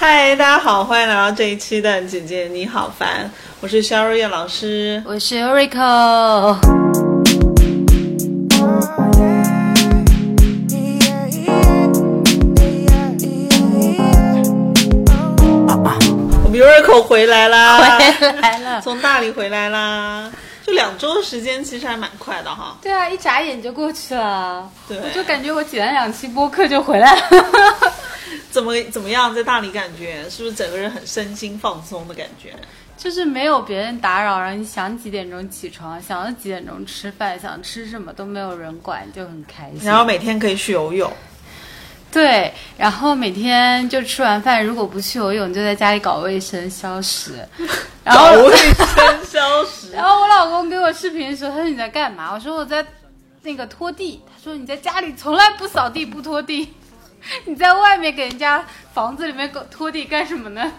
嗨，大家好，欢迎来到这一期的姐姐你好烦，我是肖若叶老师。我是 Rico。我们 Rico 回来啦，回来了。从大理回来啦，就两周的时间，其实还蛮快的哈。对啊，一眨眼就过去了。对我就感觉我剪了两期播客就回来了。怎么怎么样，在大理感觉是不是整个人很身心放松的感觉？就是没有别人打扰，然后你想几点钟起床，想要几点钟吃饭，想吃什么都没有人管，就很开心。然后每天可以去游泳，对，然后每天就吃完饭，如果不去游泳，就在家里搞卫生消食。然搞后卫生消食。然后我老公给我视频的时候，他说你在干嘛？我说我在那个拖地。他说你在家里从来不扫地不拖地，你在外面给人家房子里面搞拖地干什么呢？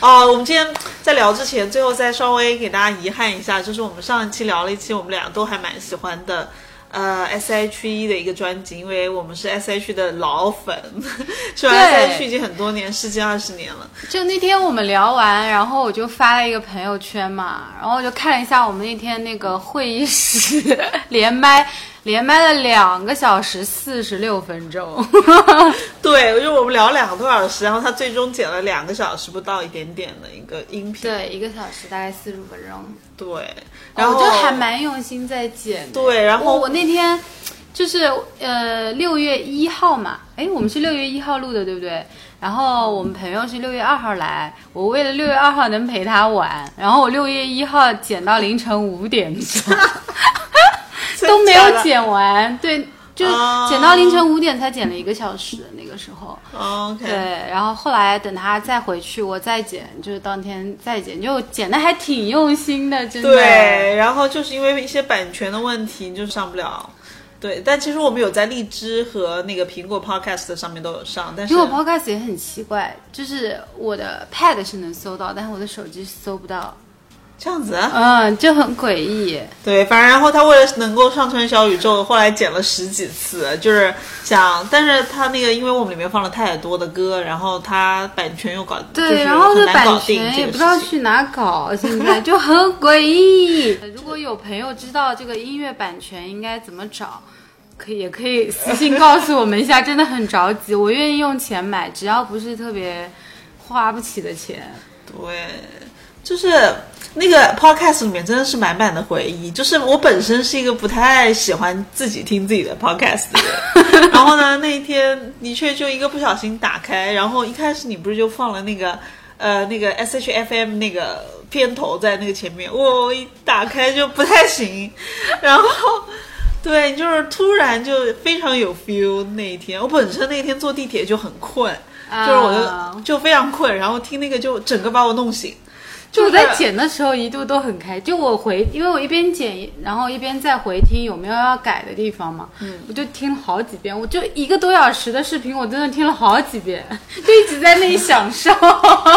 哦，我们今天在聊之前，最后再稍微给大家遗憾一下，就是我们上一期聊了一期我们俩都还蛮喜欢的。呃，S.H.E 的一个专辑，因为我们是 S.H.E 的老粉，喜欢对 S.H 已经很多年，十几二十年了。就那天我们聊完，然后我就发了一个朋友圈嘛，然后我就看了一下我们那天那个会议室 连麦，连麦了两个小时四十六分钟。对，因为我们聊两个多小时，然后他最终剪了两个小时不到一点点的一个音频。对，一个小时大概四十五分钟。对，然后我就还蛮用心在剪。对然后我我那天就是呃六月一号嘛，哎，我们是六月一号录的，对不对？然后我们朋友是六月二号来，我为了六月二号能陪他玩，然后我六月一号剪到凌晨五点钟，都没有剪完，对。就哦剪到凌晨五点才剪了一个小时，那个时候，OK，对，然后后来等他再回去，我再剪，就是当天再剪，就剪的还挺用心的，真的。对，然后就是因为一些版权的问题，就上不了。对，但其实我们有在荔枝和那个苹果 Podcast 上面都有上，但是苹果 Podcast 也很奇怪，就是我的 Pad 是能搜到，但是我的手机是搜不到，这样子啊。嗯，就很诡异。对，反正然后他为了能够上传小宇宙，后来剪了十几次，就是想，但是他那个因为我们里面放了太多的歌，然后他版权又搞，就是对，然后很难搞版权也不知道去哪搞，现在就很诡异。如果有朋友知道这个音乐版权应该怎么找，可以也可以私信告诉我们一下，真的很着急，我愿意用钱买，只要不是特别花不起的钱。对，就是那个 podcast 里面真的是满满的回忆。就是我本身是一个不太喜欢自己听自己的 podcast 的人，然后呢，那一天的确就一个不小心打开，然后一开始你不是就放了那个呃那个 S H F M 那个片头在那个前面，我一打开就不太行，然后。对，就是突然就非常有 feel 那一天。我本身那一天坐地铁就很困，就是我啊就就非常困，然后听那个就整个把我弄醒。就我在剪的时候一度都很开，就我回，因为我一边剪，然后一边在回听有没有要改的地方嘛，嗯，我就听了好几遍，我就一个多小时的视频，我真的听了好几遍，就一直在那里享受。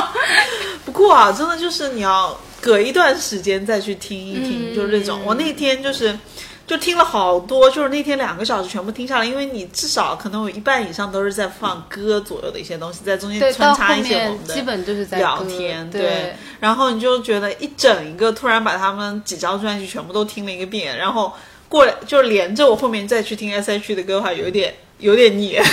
不过啊，真的就是你要隔一段时间再去听一听，嗯就是这种。我那天就是就听了好多，就是那天两个小时全部听下来，因为你至少可能有一半以上都是在放歌左右的一些东西，在中间，穿插一些我们的基本就是在聊天，对，然后你就觉得一整一个突然把他们几张专辑全部都听了一个遍，然后过来就是连着我后面再去听 S H 的歌的话，有点有点腻。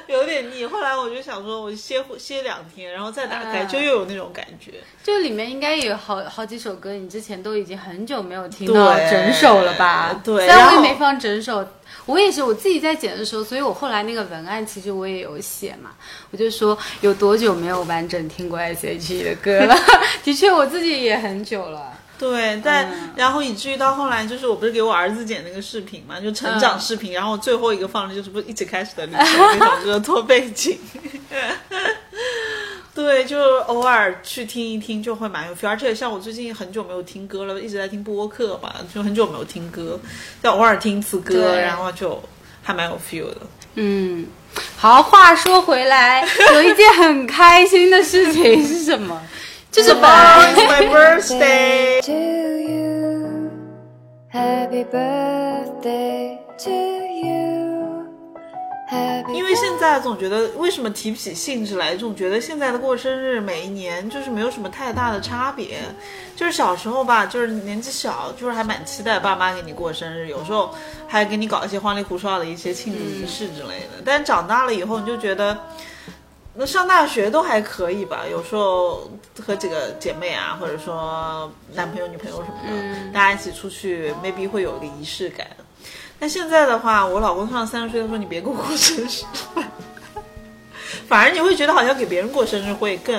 有点腻，后来我就想说，我歇歇两天，然后再打开，嗯就又有那种感觉。就里面应该也有好好几首歌，你之前都已经很久没有听到整首了吧？对虽然我也没放整首，我也是我自己在剪的时候，所以我后来那个文案其实我也有写嘛，我就说有多久没有完整听过 S.H.E 的歌了？的确，我自己也很久了。对，但、嗯然后以至于到后来，就是我不是给我儿子剪那个视频嘛，就成长视频，然后最后一个放的就是不是一起开始的旅程那首歌做背景。对，就偶尔去听一听就会蛮有 feel，而且像我最近很久没有听歌了，一直在听播客嘛，就很久没有听歌，但偶尔听一次歌，然后就还蛮有 feel 的。嗯，好，话说回来，有一件很开心的事情是什么？就是 my birthday. to you. Happy birthday to you. happy 因为现在总觉得为什么提不起兴致来，总觉得现在的过生日每一年就是没有什么太大的差别。就是小时候吧，就是年纪小，就是还蛮期待爸妈给你过生日，有时候还给你搞一些花里胡哨的一些庆祝仪式之类的。但长大了以后，你就觉得。那上大学都还可以吧，有时候和几个姐妹啊，或者说男朋友、女朋友什么的，大家一起出去，maybe 会有一个仪式感。但现在的话，我老公上三十岁，他说你别给我过生日，反而你会觉得好像给别人过生日会更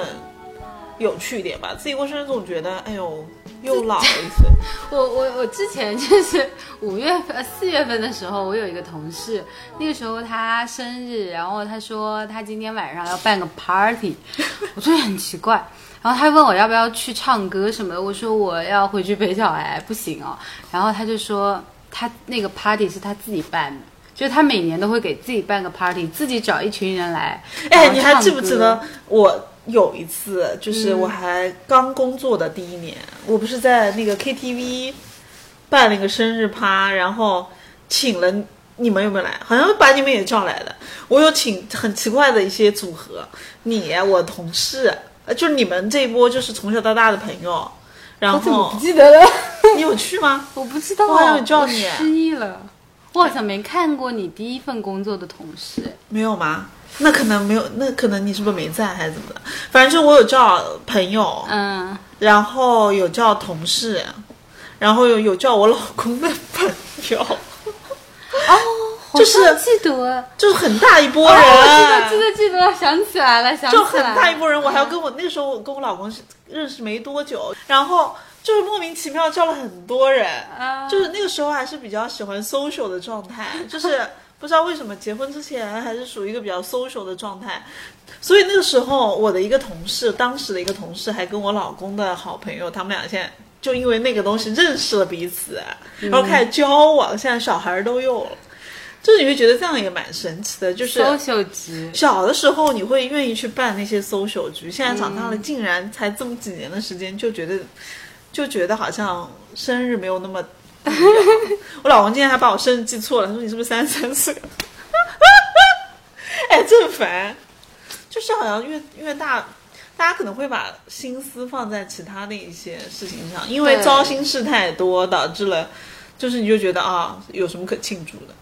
有趣一点吧，自己过生日总觉得哎呦 又老了一岁。我我我之前就是五月份、呃四月份的时候，我有一个同事，那个时候他生日，然后他说他今天晚上要办个 party，我觉得很奇怪，然后他问我要不要去唱歌什么的，我说我要回去陪小孩，不行哦，然后他就说他那个 party 是他自己办的。就是他每年都会给自己办个 party，自己找一群人来。哎，你还记不记得我有一次，就是我还刚工作的第一年，我不是在那个 KTV 办了一个生日趴，然后请了你们有没有来？好像把你们也叫来了。我有请很奇怪的一些组合，你、我同事，呃就是你们这一波就是从小到大的朋友。然后我怎么不记得了？你有去吗？我不知道，我好像有叫你失忆了。我好像没看过你第一份工作的同事。没有吗？那可能没有，那可能你是不是没在还是怎么的？反正就我有叫朋友，嗯，然后有叫同事，然后有有叫我老公的朋友，哦，就是好像记得，就是很大一波哦，人，记得记得记得，想起来了，想起来就，很大一波人。我还要嗯跟我那个时候我跟我老公是认识没多久，然后就是莫名其妙叫了很多人，啊。就是那个时候还是比较喜欢 social 的状态，就是不知道为什么结婚之前还是属于一个比较 social 的状态，所以那个时候我的一个同事，当时的一个同事还跟我老公的好朋友，他们俩现在就因为那个东西认识了彼此，然后开始交往，现在小孩儿都有了，就是你会觉得这样也蛮神奇的，就是。social 局，小的时候你会愿意去办那些 social 局，现在长大了竟然才这么几年的时间，就觉得就觉得好像生日没有那么。我老公今天还把我生日记错了，他说你是不是三十三岁？哎，真烦，就是好像越越大。大家可能会把心思放在其他的一些事情上，因为糟心事太多，导致了，就是你就觉得啊，有什么可庆祝的？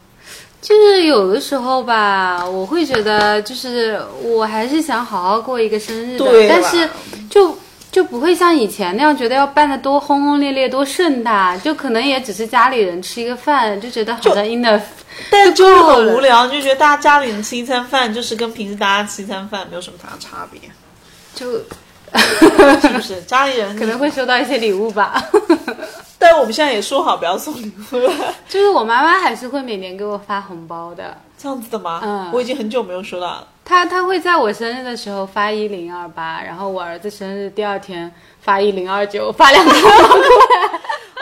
就是有的时候吧，我会觉得，就是我还是想好好过一个生日的，对但是就就不会像以前那样觉得要办的多轰轰烈烈、多盛大，就可能也只是家里人吃一个饭，就觉得好像 enough。但就是很无聊，就觉得大家家里人吃一餐饭，就是跟平时大家吃一餐饭没有什么大差别，就 是不是？家里人 可能会收到一些礼物吧。但我们现在也说好不要送礼物了，就是我妈妈还是会每年给我发红包的，这样子的吗？嗯我已经很久没有收到了。她她会在我生日的时候发一零二八，然后我儿子生日第二天发一零二九，发两个。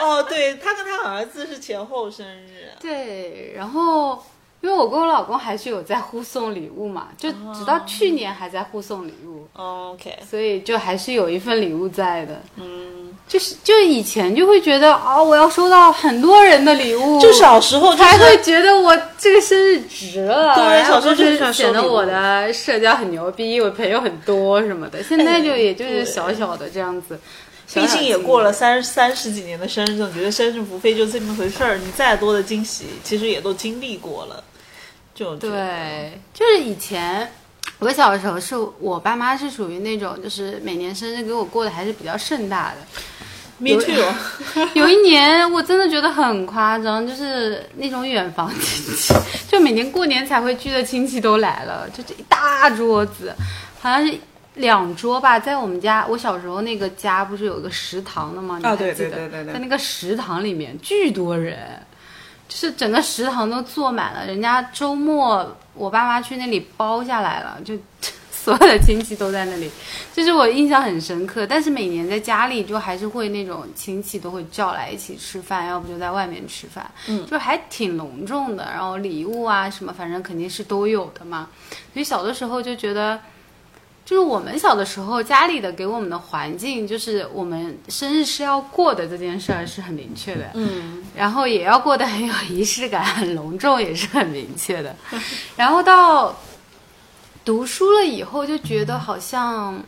哦，对他跟他儿子是前后生日，对，然后因为我跟我老公还是有在互送礼物嘛，就直到去年还在互送礼物，哦 OK，所以就还是有一份礼物在的。嗯，就是就以前就会觉得哦，我要收到很多人的礼物，就小时候就才会觉得我这个生日值了。对小时候就就是显得我的社交很牛逼，我朋友很多什么的。现在就也就是小小的这样子，毕竟也过了三三十几年的生日，总觉得生日无非就这么回事儿。你再多的惊喜，其实也都经历过了。就对，就是以前我小的时候，是我爸妈是属于那种，就是每年生日给我过的还是比较盛大的。，me too，有一年我真的觉得很夸张，就是那种远房亲戚，就每年过年才会聚的亲戚都来了，就这一大桌子，好像是两桌吧，在我们家，我小时候那个家不是有个食堂的吗？你还记得对对对对在那个食堂里面巨多人，就是整个食堂都坐满了，人家周末我爸妈去那里包下来了，就 所有的亲戚都在那里，就是我印象很深刻。但是每年在家里就还是会那种亲戚都会叫来一起吃饭，要不就在外面吃饭，嗯，就还挺隆重的。然后礼物啊什么，反正肯定是都有的嘛。所以小的时候就觉得。就是我们小的时候家里的给我们的环境，就是我们生日是要过的这件事儿是很明确的，嗯，然后也要过得很有仪式感，很隆重也是很明确的。然后到读书了以后，就觉得好像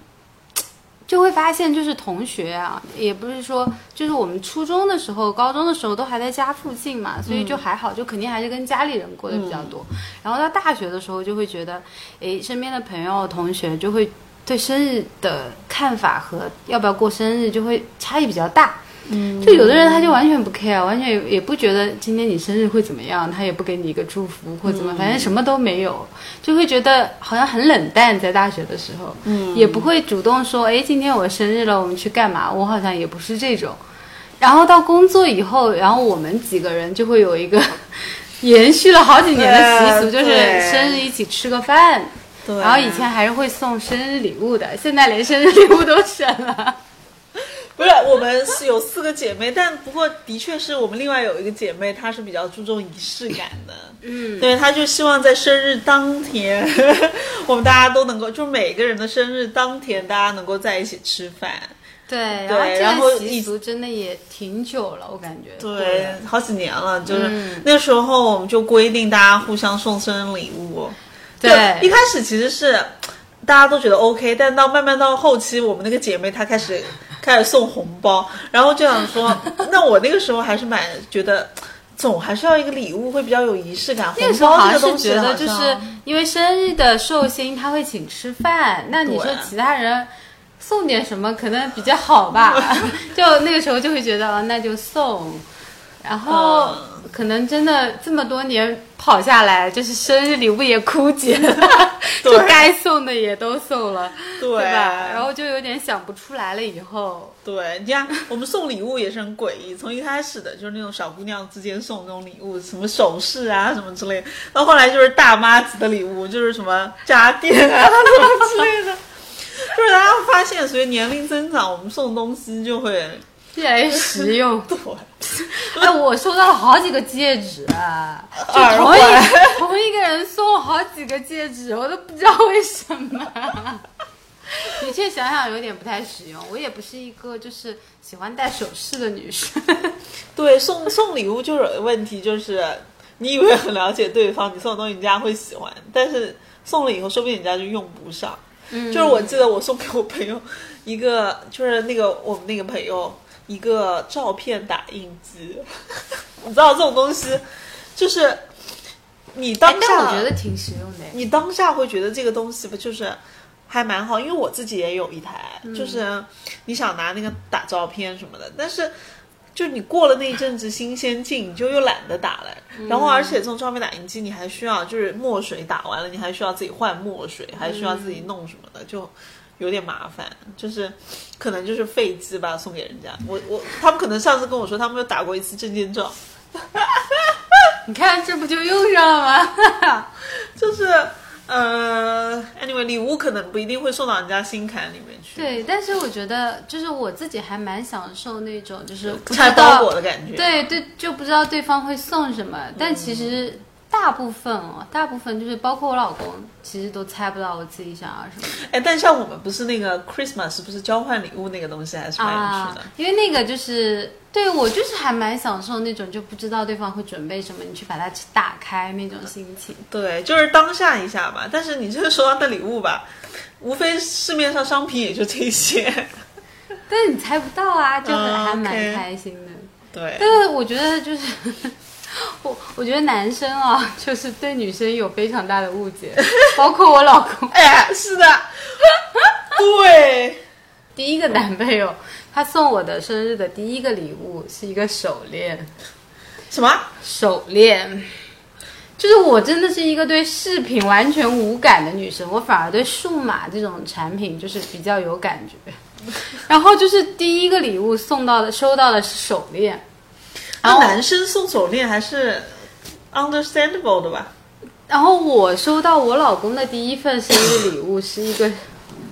就会发现，就是同学啊，也不是说，就是我们初中的时候、高中的时候都还在家附近嘛，所以就还好，就肯定还是跟家里人过得比较多。然后到大学的时候，就会觉得，诶，身边的朋友、同学就会对生日的看法和要不要过生日就会差异比较大。嗯，就有的人他就完全不 care，完全也也不觉得今天你生日会怎么样，他也不给你一个祝福或怎么，反正什么都没有，就会觉得好像很冷淡。在大学的时候，嗯，也不会主动说，哎，今天我生日了，我们去干嘛？我好像也不是这种。然后到工作以后，然后我们几个人就会有一个 延续了好几年的习俗，就是生日一起吃个饭。对。然后以前还是会送生日礼物的，现在连生日礼物都省了。不是，我们是有四个姐妹，但不过的确是我们另外有一个姐妹，她是比较注重仪式感的。嗯，对，她就希望在生日当天，我们大家都能够，就每个人的生日当天，大家能够在一起吃饭。对，对然然后习俗真的也挺久了，我感觉。对，好几年了，就是、嗯那时候我们就规定大家互相送生日礼物。就对一开始其实是大家都觉得 OK，但到慢慢到后期，我们那个姐妹她开始开始送红包，然后就想说，那我那个时候还是蛮觉得。总还是要一个礼物会比较有仪式感，那个时候好红包这个像是觉得，就是因为生日的寿星他会请吃饭，那你说其他人送点什么可能比较好吧？就那个时候就会觉得，哦那就送。然后嗯可能真的这么多年跑下来，就是生日礼物也枯竭了，对就该送的也都送了，对吧？然后就有点想不出来了。以后对，你看我们送礼物也是很诡异，从一开始的就是那种小姑娘之间送那种礼物，什么首饰啊什么之类的，到后来就是大妈级的礼物，就是什么家电啊什么之类的。就是大家会发现，随着年龄增长，我们送东西就会越来越实用。对，哎，我收到了好几个戒指啊，就耳同一同一个人送我好几个戒指，我都不知道为什么。的确想想有点不太实用，我也不是一个就是喜欢戴首饰的女生。对，送送礼物就是问题，就是你以为很了解对方，你送的东西人家会喜欢，但是送了以后，说不定人家就用不上。嗯就是我记得我送给我朋友一个，就是那个我们那个朋友一个照片打印机，你知道这种东西，就是你当哎下，但我觉得挺实用的。你当下会觉得这个东西不，就是还蛮好，因为我自己也有一台，嗯就是你想拿那个打照片什么的，但是。就你过了那一阵子新鲜劲，你就又懒得打了。然后，而且这种照片打印机，你还需要就是墨水打完了，你还需要自己换墨水，还需要自己弄什么的，就有点麻烦。就是可能就是废机吧，送给人家。我我他们可能上次跟我说，他们有打过一次证件照，你看这不就用上了吗？就是呃，anyway，礼物可能不一定会送到人家心坎里面去。对，但是我觉得就是我自己还蛮享受那种就是不拆包裹的感觉。对对，就不知道对方会送什么，但其实大部分哦，大部分就是包括我老公，其实都猜不到我自己想要什么哎，但像我们不是那个 Christmas 不是交换礼物那个东西，还是蛮有趣的。啊，因为那个就是对我就是还蛮享受那种就不知道对方会准备什么，你去把它打开那种心情。对，就是当下一下吧。但是你这个收到的礼物吧，无非市面上商品也就这些。但是你猜不到啊，就很、嗯还蛮开心的。对，但是我觉得就是我，我觉得男生啊，就是对女生有非常大的误解，包括我老公哎，是的，对，第一个男朋友，他送我的生日的第一个礼物是一个手链，什么？手链。就是我真的是一个对饰品完全无感的女生，我反而对数码这种产品就是比较有感觉。然后就是第一个礼物送到的收到的是手链，然后男生送手链还是 understandable 的吧？然后我收到我老公的第一份生日礼物是一个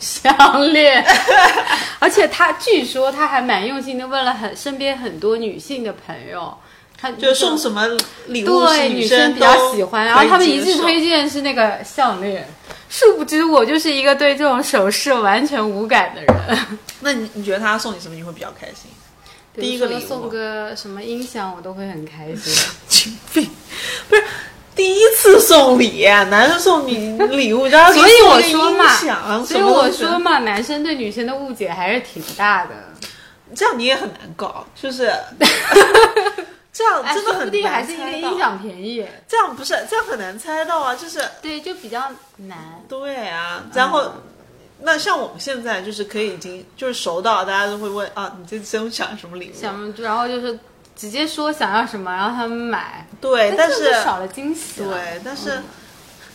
项链，而且他据说他还蛮用心的问了很身边很多女性的朋友，他就送什么礼物对女生比较喜欢，然后他们一致推荐是那个项链，殊不知我就是一个对这种首饰完全无感的人。那你你觉得他送你什么你会比较开心？第一个礼物送个什么音响，我都会很开心。经病，不是第一次送礼，男生送你礼物，然后所以我说说嘛，响，所以我说嘛，男生对女生的误解还是挺大的。这样你也很难搞，就是 这样哎，真的很说不定还是因为音。响便宜。这样不是这样很难猜到啊，就是对，就比较难。对啊，然后。那像我们现在就是可以已经就是熟到大家都会问啊，你这真想什么礼物？想，然后就是直接说想要什么，然后他们买。对，但是少了惊喜了。对，但是、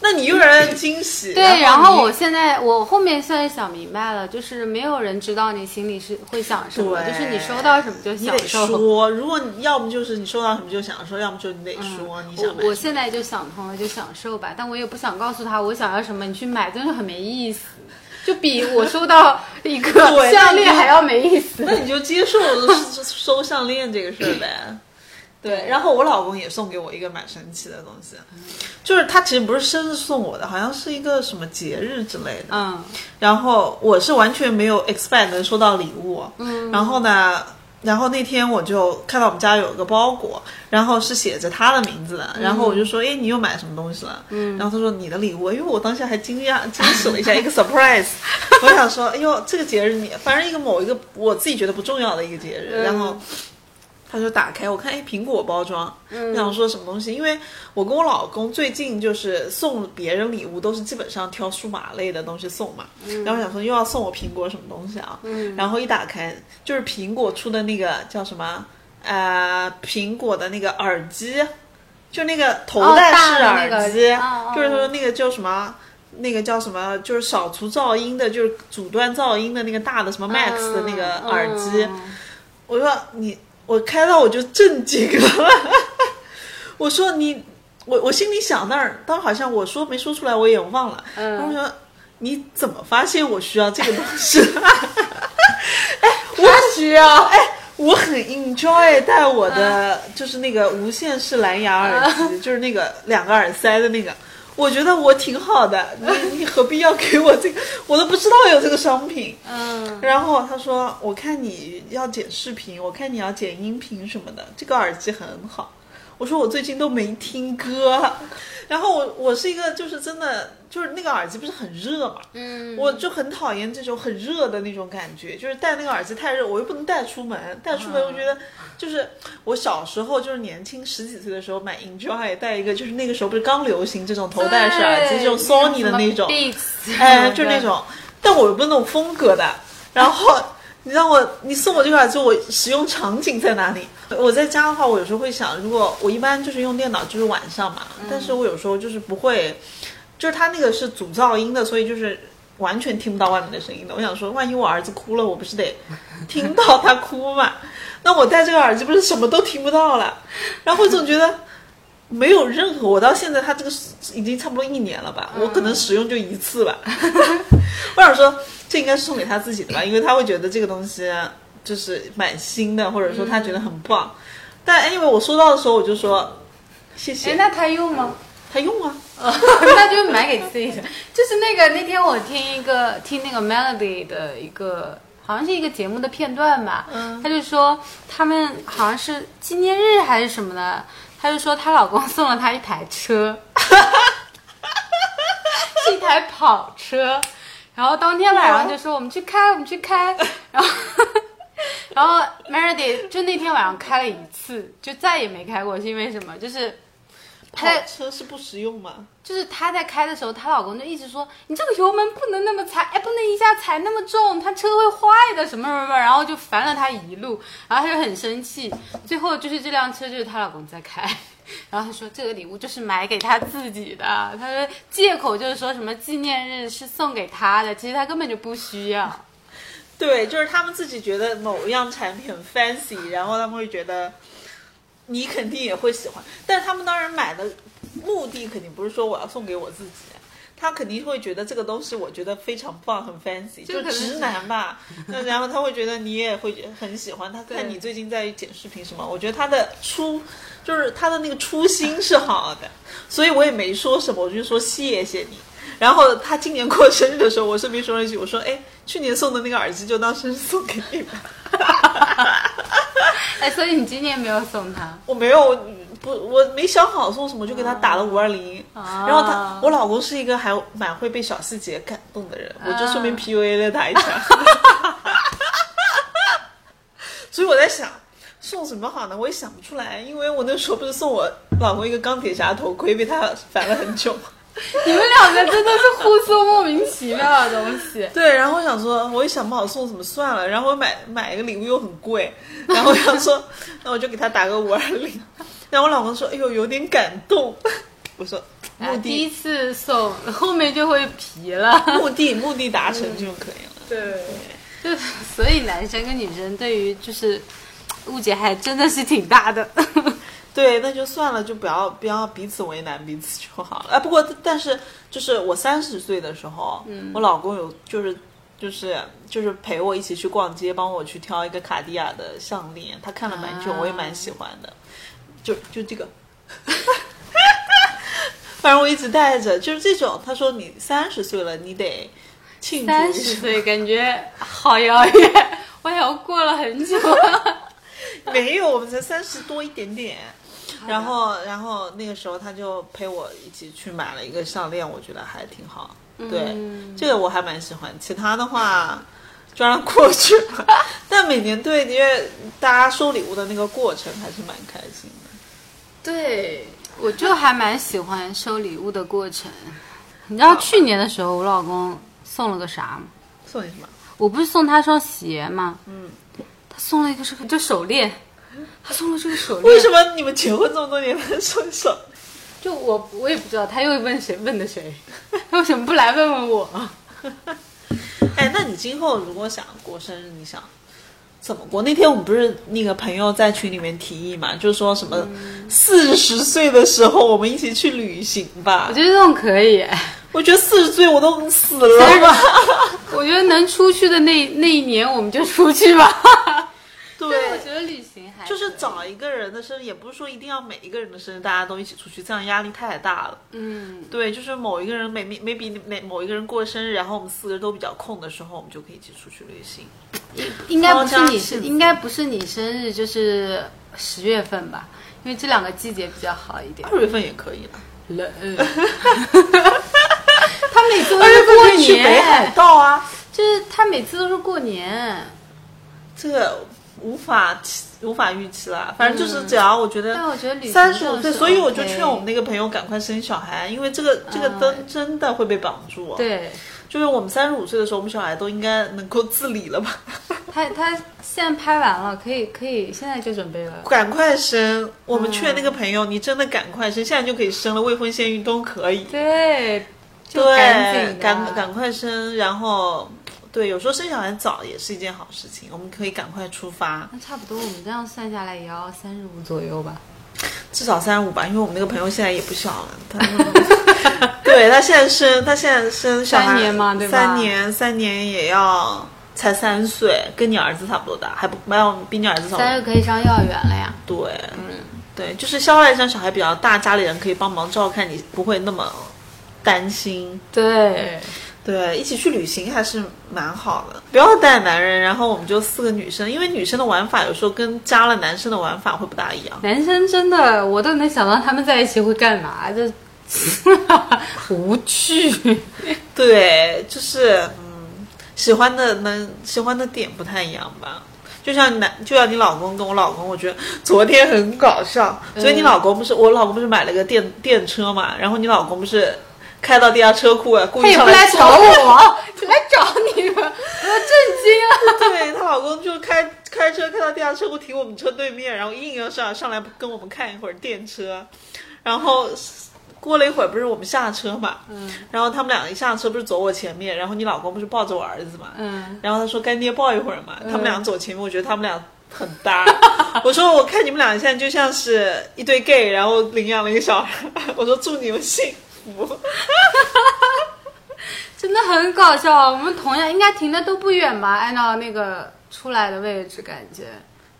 那你又让人惊喜，对，然后我现在我后面算是想明白了，就是没有人知道你心里是会想什么，就是你收到什么就享受。说，如果你要么就是你收到什么就享受，要么就你得说、你想买我我现在就想通了，就享受吧，但我也不想告诉他我想要什么，你去买，真的很没意思。就比我收到 一个项链还要没意思。那你就接受收收项链这个事儿呗。对，然后我老公也送给我一个蛮神奇的东西，就是他其实不是生日送我的，好像是一个什么节日之类的。嗯。然后我是完全没有 expect 能收到礼物，嗯，然后呢，然后那天我就看到我们家有个包裹，然后是写着他的名字的，然后我就说，哎，你又买什么东西了？嗯，然后他说你的礼物，因为我当时还惊讶 惊喜了一下，一个 surprise，我想说，哎呦，这个节日你反正一个某一个我自己觉得不重要的一个节日，然后。他就打开，我看哎，苹果包装，我想说什么东西？因为我跟我老公最近就是送别人礼物，都是基本上挑数码类的东西送嘛。然后想说又要送我苹果什么东西啊？然后一打开就是苹果出的那个叫什么？呃，苹果的那个耳机，就那个头戴式耳机，就是说那个叫什么？那个叫什么？就是扫除噪音的，就是阻断噪音的那个大的什么 Max 的那个耳机。嗯我说你，我开到我就震惊了。我说你，我我心里想那儿，当时好像我说没说出来，我也忘了。嗯然后我说你怎么发现我需要这个东西？哎，我需要哎。我很 enjoy 戴我的、就是那个无线式蓝牙耳机，就是那个两个耳塞的那个，我觉得我挺好的。你你何必要给我这个？我都不知道有这个商品。嗯，然后他说：“我看你要剪视频，我看你要剪音频什么的，这个耳机很好。”我说：“我最近都没听歌。”然后我我是一个就是真的就是那个耳机不是很热嘛，嗯，我就很讨厌这种很热的那种感觉，就是戴那个耳机太热，我又不能带出门，带出门我觉得就是我小时候就是年轻十几岁的时候买 Enjoy 戴一个，就是那个时候不是刚流行这种头戴式耳机，这种 Sony 的那种。哎，就是那种，但我又不是那种风格的。然后 你让我，你送我这个耳机，我使用场景在哪里？我在家的话，我有时候会想，如果我一般就是用电脑，就是晚上嘛，但是我有时候就是不会，就是它那个是阻噪音的，所以就是完全听不到外面的声音的。我想说，万一我儿子哭了，我不是得 听到他哭嘛？那我戴这个耳机不是什么都听不到了？然后我总觉得。没有任何，我到现在它这个已经差不多一年了吧，我可能使用就一次吧。我想说，这应该是送给他自己的吧，因为他会觉得这个东西就是蛮新的，或者说他觉得很棒。但 anyway，我收到的时候我就说谢哎，谢，那他用吗？他用啊，那就买给自己的。就是那个那天我听一个听那个 Melody 的一个，好像是一个节目的片段吧，嗯他就说他们好像是纪念日还是什么的，他就说她老公送了她一台车，是一台跑车，然后当天晚上就说我们去开，我们去开，然后。然后 Meredy 就那天晚上开了一次，就再也没开过，是因为什么？就是跑他车是不实用吗？就是她在开的时候，她老公就一直说：“你这个油门不能那么踩，哎，不能一下踩那么重，他车会坏的，什么什么什么。”然后就烦了她一路，然后她就很生气。最后就是这辆车就是她老公在开，然后她说这个礼物就是买给她自己的，她说借口就是说什么纪念日是送给她的，其实她根本就不需要。对，就是他们自己觉得某一样产品很 fancy，然后他们会觉得你肯定也会喜欢，但是他们当然买的目的肯定不是说我要送给我自己。他肯定会觉得这个东西，我觉得非常棒，很 fancy，就直男吧。那然后他会觉得你也会很喜欢。他看你最近在剪视频什么，我觉得他的初就是他的那个初心是好的，所以我也没说什么，我就说谢谢你。然后他今年过生日的时候，我顺便说了一句，我说：“哎，去年送的那个耳机就当生日送给你吧。哎，所以你今年没有送他？”我没有，不，我没想好送什么，就给他打了五二零。啊然后他，我老公是一个还蛮会被小细节感动的人，我就顺便 PUA 了他一下。所以我在想送什么好呢？我也想不出来，因为我那时候不是送我老公一个钢铁侠头盔，被他烦了很久。你们两个真的是互送莫名其妙的东西。对，然后我想说，我也想不好送什么，算了。然后我买买一个礼物又很贵，然后我想说，那我就给他打个五二零。然后我老公说：“哎呦，有点感动。”我说：“目啊第一次送，后面就会皮了。目的目的达成就可以了。对，就所以男生跟女生对于就是误解还真的是挺大的。对，那就算了，就不要不要彼此为难彼此就好了。啊，不过但是就是我三十岁的时候，我老公有就是就是就是陪我一起去逛街，帮我去挑一个卡地亚的项链，他看了蛮久，啊我也蛮喜欢的，就就这个。反正我一直戴着，就是这种。他说你三十岁了，你得庆祝三。十岁感觉好遥远，我以为过了很久了。没有，我们才三十多一点点。然后，然后那个时候他就陪我一起去买了一个项链，我觉得还挺好。对，嗯这个我还蛮喜欢。其他的话就让它过去吧。但每年对，因为大家收礼物的那个过程还是蛮开心的。对，我就还蛮喜欢收礼物的过程。你知道去年的时候，我老公送了个啥吗？送你什么？我不是送他双鞋吗？嗯，他送了一个这个就手链，他送了这个手链。为什么你们结婚这么多年还送手？就我我也不知道，他又问谁问的谁，他 为什么不来问问我？哎，那你今后如果想过生日，你想怎么过？那天我们不是那个朋友在群里面提议嘛，就是说什么四十岁的时候我们一起去旅行吧我。觉得这种可以，我觉得四十岁我都死了吧。我觉得能出去的那那一年我们就出去吧。我，觉得旅行还就是找一个人的生日，也不是说一定要每一个人的生日大家都一起出去，这样压力太大了。嗯，对，就是某一个人每 maybe 每某一个人过生日，然后我们四个人都比较空的时候，我们就可以一起出去旅行。应该不是你是应该不是你生日，就是十月份吧，因为这两个季节比较好一点。二月份也可以了，冷，他每次都是过份可以去北海年，道啊。就是他每次都是过年。这个无法期无法预期啦，反正就是只要我觉得但我觉得三十五岁，所以我就劝我们那个朋友赶快生小孩，因为这个这个嗯灯真的会被绑住。，啊对就是我们三十五岁的时候，我们小孩都应该能够自理了吧？他，他现在拍完了，可以可以，现在就准备了。赶快生！我们劝那嗯个朋友，你真的赶快生，现在就可以生了，未婚先孕都可以。对，对，紧赶赶快生，然后对，有时候生小孩早也是一件好事情，我们可以赶快出发，那差不多，我们这样算下来也要三十五左右吧。至少三十五吧，因为我们那个朋友现在也不小了，他 对他现在生，他现在生小孩三年嘛对吧三年，三年也要才三岁，跟你儿子差不多大，还不没有比你儿子小。三岁可以上幼儿园了呀。对，嗯，对，就是相对来讲小孩比较大，家里人可以帮忙照看你，不会那么担心。对，对，一起去旅行还是蛮好的，不要带男人，然后我们就四个女生，因为女生的玩法有时候跟加了男生的玩法会不大一样。男生真的，我都能想到他们在一起会干嘛，就 无趣。对，就是嗯，喜欢的能喜欢的点不太一样吧。就像男，就像你老公跟我老公，我觉得昨天很搞笑。所以你老公不是、我老公不是买了个电电车嘛，然后你老公不是开到地下车库啊，故意上坐来找我，来找你们，我都震惊了。对她老公就开开车开到地下车库停我们车对面，然后硬要上上来跟我们看一会儿电车，然后过了一会儿不是我们下车嘛，嗯。然后他们俩一下车不是走我前面，然后你老公不是抱着我儿子嘛，嗯，然后他说干爹抱一会儿嘛，他们俩走前面，我觉得他们俩很搭。我说我看你们俩现在就像是一对 gay，然后领养了一个小孩，我说祝你们幸福。真的很搞笑。我们同样应该停的都不远吧？按照那个出来的位置，感觉。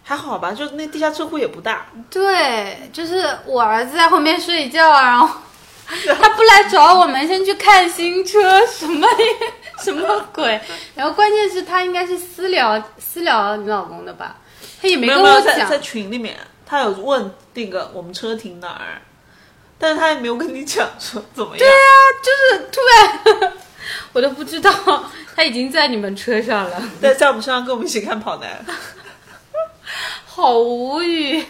还好吧，就那地下车库也不大，对，就是我儿子在后面睡觉，然后 他不来找我们，先去看新车，什么 什么鬼？然后关键是他应该是私聊私聊你老公的吧？他也没没有没有跟我讲在在群里面，他有问那个我们车停哪儿，但是他也没有跟你讲说怎么样。对啊，就是突然我都不知道他已经在你们车上了，在在我们车上跟我们一起看跑男。好无语。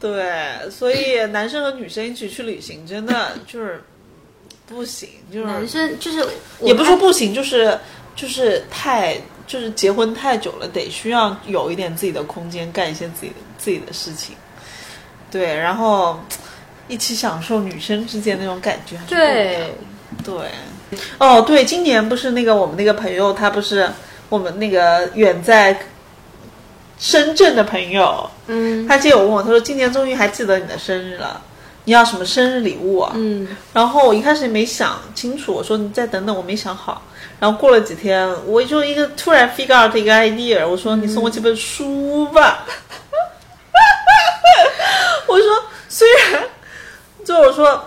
对，所以男生和女生一起去旅行真的就是不行，就是男生就是也不是说说不行，就是就是太就是结婚太久了，得需要有一点自己的空间，干一些自己的自己的事情。对，然后一起享受女生之间那种感觉对对，哦，对，今年不是那个我们那个朋友，他不是我们那个远在深圳的朋友，嗯他今天有问我，他说今年终于还记得你的生日了，你要什么生日礼物啊？嗯，然后我一开始也没想清楚，我说你再等等，我没想好。然后过了几天，我就一个突然 figure out 一个 idea，我说你送我几本书吧。我说虽然，就我说，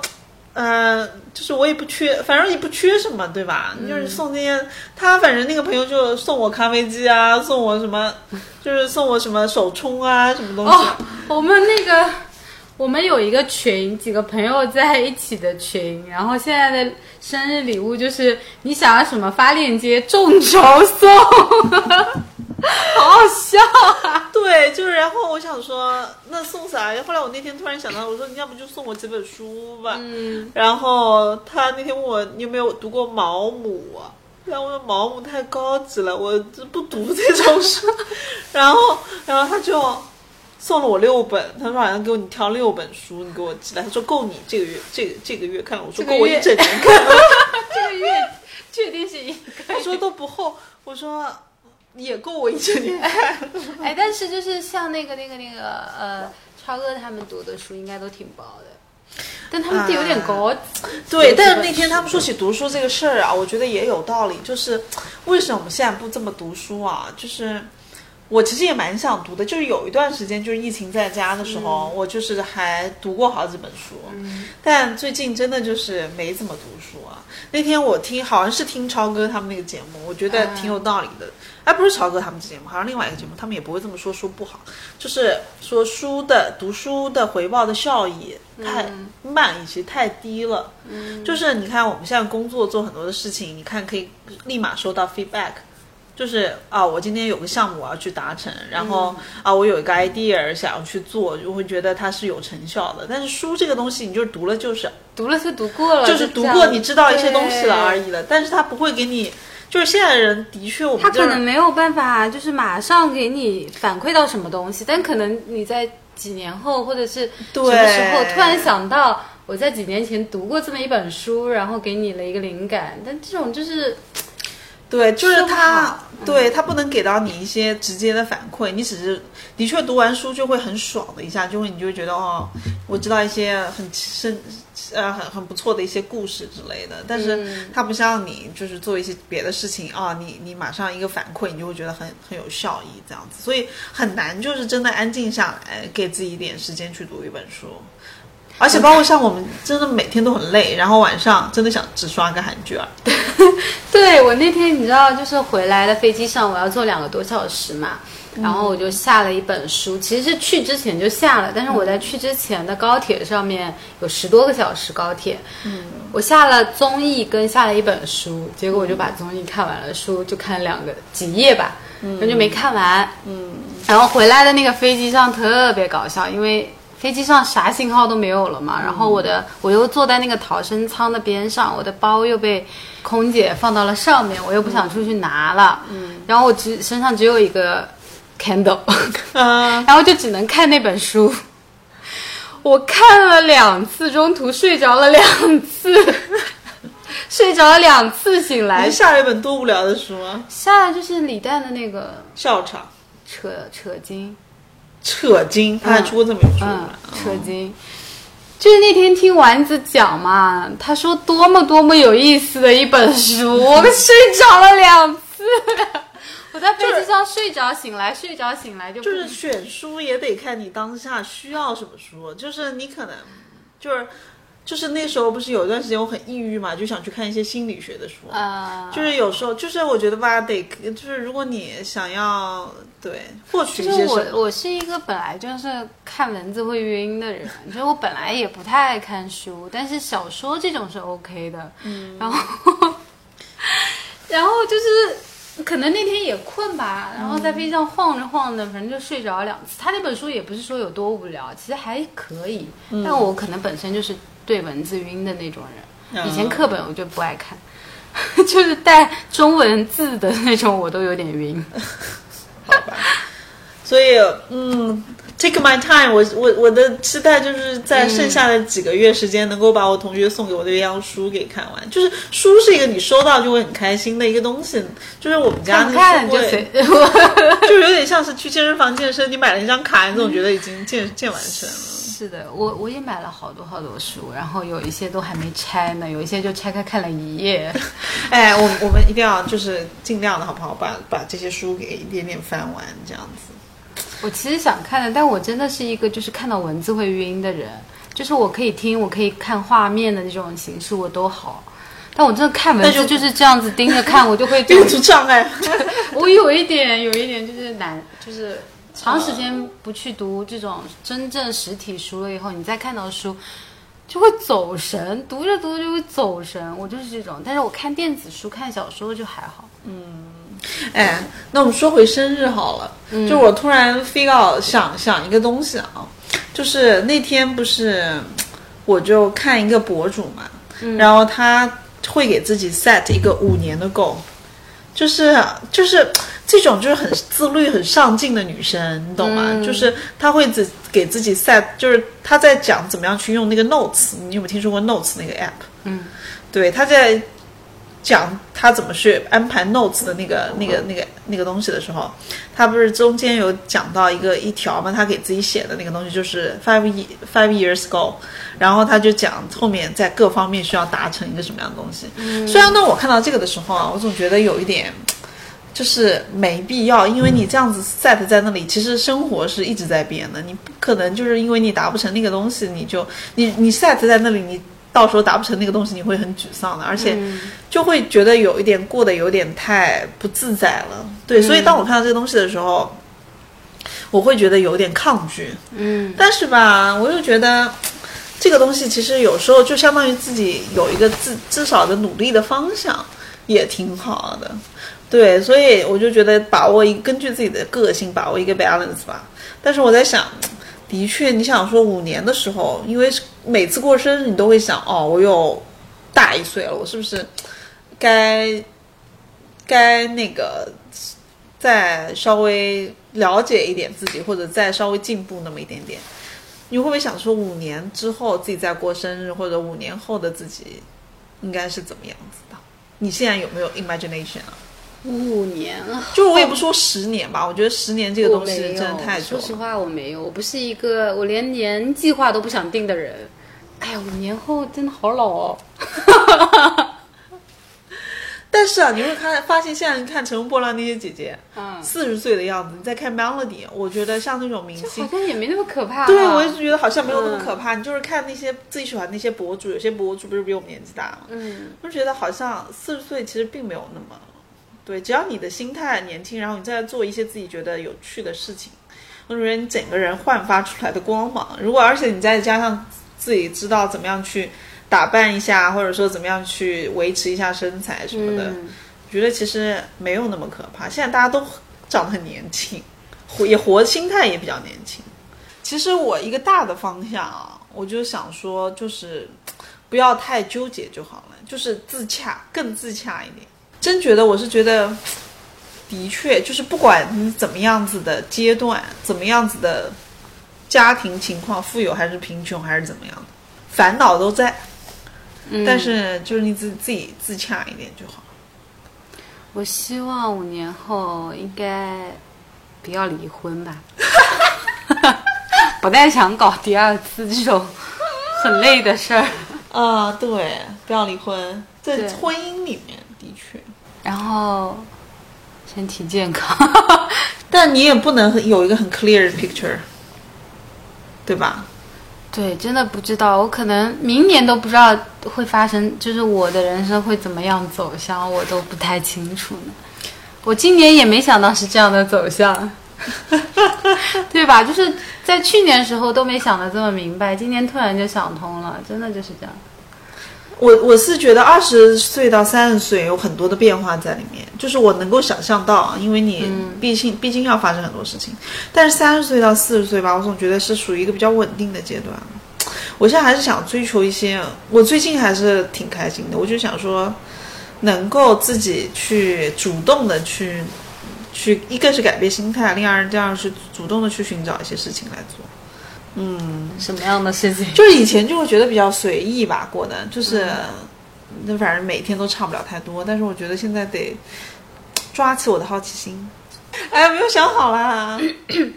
呃，就是我也不缺，反正也不缺什么，对吧？就是送那些，他反正那个朋友就送我咖啡机啊，送我什么，就是送我什么手冲啊，什么东西。哦，我们那个我们有一个群，几个朋友在一起的群，然后现在的生日礼物就是你想要什么发链接，众筹送，好好笑啊！对，就是然后我想说，那送啥呀？后来我那天突然想到，我说你要不就送我几本书吧。嗯，然后他那天问我你有没有读过毛姆啊？然后我说毛姆太高级了，我不读这种书。然后，然后他就送了我六本，他说好像给我你挑六本书，你给我寄来。他说够你这个月这个这个月看了，我说够我一整年看了。这个月确定是一个他说都不厚，我说也够我一整年看。哎，但是就是像那个那个那个呃，超哥他们读的书应该都挺薄的，但他们的有点高级。对，但是那天他们说起读书这个事儿啊，我觉得也有道理。就是为什么我们现在不这么读书啊？就是我其实也蛮想读的，就是有一段时间就是疫情在家的时候，我就是还读过好几本书，但最近真的就是没怎么读书啊。那天我听好像是听超哥他们那个节目，我觉得挺有道理的。哎，不是曹哥他们节目，好像另外一个节目，他们也不会这么说书不好，就是说书的读书的回报的效益太慢以及，太低了。就是你看我们现在工作做很多的事情，你看可以立马收到 feedback，就是啊，我今天有个项目我要去达成，然后、啊，我有一个 idea 想要去做，就会觉得它是有成效的。但是书这个东西，你就是读了就是，读了就读过了，就是读过，你知道一些东西了而已了。但是它不会给你，就是现在的人的确，我们他可能没有办法，就是马上给你反馈到什么东西，但可能你在几年后或者是什对么时候突然想到，我在几年前读过这么一本书，然后给你了一个灵感。但这种就是对，就是他好，对他不能给到你一些直接的反馈，你只是的确读完书就会很爽的一下，就会你就会觉得哦，我知道一些很深呃很很不错的一些故事之类的，但是嗯它不像你就是做一些别的事情啊，你你马上一个反馈，你就会觉得很很有效益这样子，所以很难就是真的安静下来，给自己一点时间去读一本书。而且包括像我们真的每天都很累，然后晚上真的想只刷个韩剧啊。对我那天你知道，就是回来的飞机上，我要坐两个多小时嘛，然后我就下了一本书，其实是去之前就下了，但是我在去之前的高铁上面有十多个小时高铁，嗯，我下了综艺跟下了一本书，结果我就把综艺看完了，书就看两个几页吧，然后就没看完，嗯，然后回来的那个飞机上特别搞笑，因为。飞机上啥信号都没有了嘛，然后我的我又坐在那个逃生舱的边上，我的包又被空姐放到了上面，我又不想出去拿了，嗯，然后我只身上只有一个 candle，嗯、然后就只能看那本书。我看了两次，中途睡着了两次，睡着了两次，醒来下了一本多无聊的书啊！下来就是李诞的那个笑场、扯扯经，扯经，他还出过这么一本书嗯呢。，扯经。就是那天听丸子讲嘛，他说多么多么有意思的一本书，我们睡着了两次。我在飞机上睡着醒来，睡着醒来就就是选书也得看你当下需要什么书，就是你可能就是就是那时候不是有一段时间我很抑郁嘛，就想去看一些心理学的书。啊，就是有时候，就是我觉得吧，得就是如果你想要对获取就是一些什么，我我是一个本来就是看文字会晕的人，就是我本来也不太爱看书，但是小说这种是 OK 的。嗯，然后 然后就是可能那天也困吧，然后在飞机上晃着晃着，反正就睡着两次。他那本书也不是说有多无聊，其实还可以，但我可能本身就是对文字晕的那种人。以前课本我就不爱看，就是带中文字的那种我都有点晕。好吧。所以，嗯，take my time 我。我我的期待就是在剩下的几个月时间，能够把我同学送给我的鸳鸯书给看完。就是书是一个你收到就会很开心的一个东西，就是我们家那看不看就个书柜随。就有点像是去健身房健身，你买了一张卡，你总觉得已经健健完身了。是的，我我也买了好多好多书，然后有一些都还没拆呢，有一些就拆开看了一页。哎，我我们一定要就是尽量的好不好，把把这些书给一点点翻完，这样子。我其实想看的，但我真的是一个就是看到文字会晕的人，就是我可以听，我可以看画面的那种形式我都好，但我真的看文字就是这样子盯着看，我就会 阅读障碍。我有一点，有一点就是难，就是长时间不去读这种真正实体书了以后，你再看到书就会走神，读着读着就会走神。我就是这种，但是我看电子书、看小说就还好。哎，那我们说回生日好了。就我突然 figure 想想一个东西啊，就是那天不是我就看一个博主嘛，然后他会给自己 set 一个五年的 goal，就是就是这种就是很自律、很上进的女生，你懂吗？就是她会自给自己 set，就是她在讲怎么样去用那个 Notes，你有没有听说过 Notes 那个 app？嗯，对，她在讲他怎么去安排 notes 的那个、那个、那个、那个东西的时候，他不是中间有讲到一个一条嘛，他给自己写的那个东西就是 five ye- five years ago，然后他就讲后面在各方面需要达成一个什么样的东西。虽然呢，我看到这个的时候啊，我总觉得有一点。就是没必要，因为你这样子 set 在那里，其实生活是一直在变的，你不可能就是因为你达不成那个东西，你就你你 set 在那里，你到时候达不成那个东西，你会很沮丧的，而且就会觉得有一点过得有点太不自在了。对，所以当我看到这个东西的时候，我会觉得有点抗拒。嗯，但是吧，我又觉得这个东西其实有时候就相当于自己有一个至至少的努力的方向，也挺好的。对，所以我就觉得把握一根据自己的个性把握一个 balance 吧。但是我在想，的确，你想说五年的时候，因为每次过生日你都会想，哦，我又大一岁了，我是不是该该那个再稍微了解一点自己，或者再稍微进步那么一点点？你会不会想说，五年之后自己再过生日，或者五年后的自己应该是怎么样子的？你现在有没有 imagination 啊？五年了，就我也不说十年吧，我觉得十年这个东西真的太久。说实话，我没有，我不是一个我连年计划都不想定的人。哎呀，五年后真的好老哦。但是啊，你会看发现现在你看《乘风破浪》那些姐姐，嗯，四十岁的样子，你再看 Melody，我觉得像那种明星好，像也没那么可怕、啊。对我一直觉得好像没有那么可怕。你就是看那些自己喜欢那些博主，有些博主不是比我们年纪大吗？嗯，我就觉得好像四十岁其实并没有那么对，只要你的心态年轻，然后你再做一些自己觉得有趣的事情，我觉得你整个人焕发出来的光芒。如果而且你再加上自己知道怎么样去打扮一下，或者说怎么样去维持一下身材什么的，觉得其实没有那么可怕。现在大家都长得很年轻，活也活心态也比较年轻。其实我一个大的方向啊，我就想说，就是不要太纠结就好了，就是自洽，更自洽一点。真觉得我是觉得，的确就是不管你怎么样子的阶段，怎么样子的家庭情况，富有还是贫穷还是怎么样的，烦恼都在，嗯。但是就是你自自己自洽一点就好。我希望五年后应该不要离婚吧，不太想搞第二次这种很累的事儿。啊，对，不要离婚，在婚姻里面的确，然后身体健康，但你也不能有一个很 clear 的 picture，对吧？对，真的不知道，我可能明年都不知道会发生，就是我的人生会怎么样走向，我都不太清楚呢。我今年也没想到是这样的走向，对吧？就是在去年时候都没想的这么明白，今年突然就想通了，真的就是这样。我我是觉得二十岁到三十岁有很多的变化在里面，就是我能够想象到，因为你毕竟、毕竟要发生很多事情。但是三十岁到四十岁吧，我总觉得是属于一个比较稳定的阶段。我现在还是想追求一些，我最近还是挺开心的，我就想说，能够自己去主动的去去，一个是改变心态，另二第二是主动的去寻找一些事情来做。嗯，什么样的事情？就是以前就会觉得比较随意吧，过的就是，那、反正每天都差不了太多。但是我觉得现在得抓起我的好奇心。哎，没有想好啦，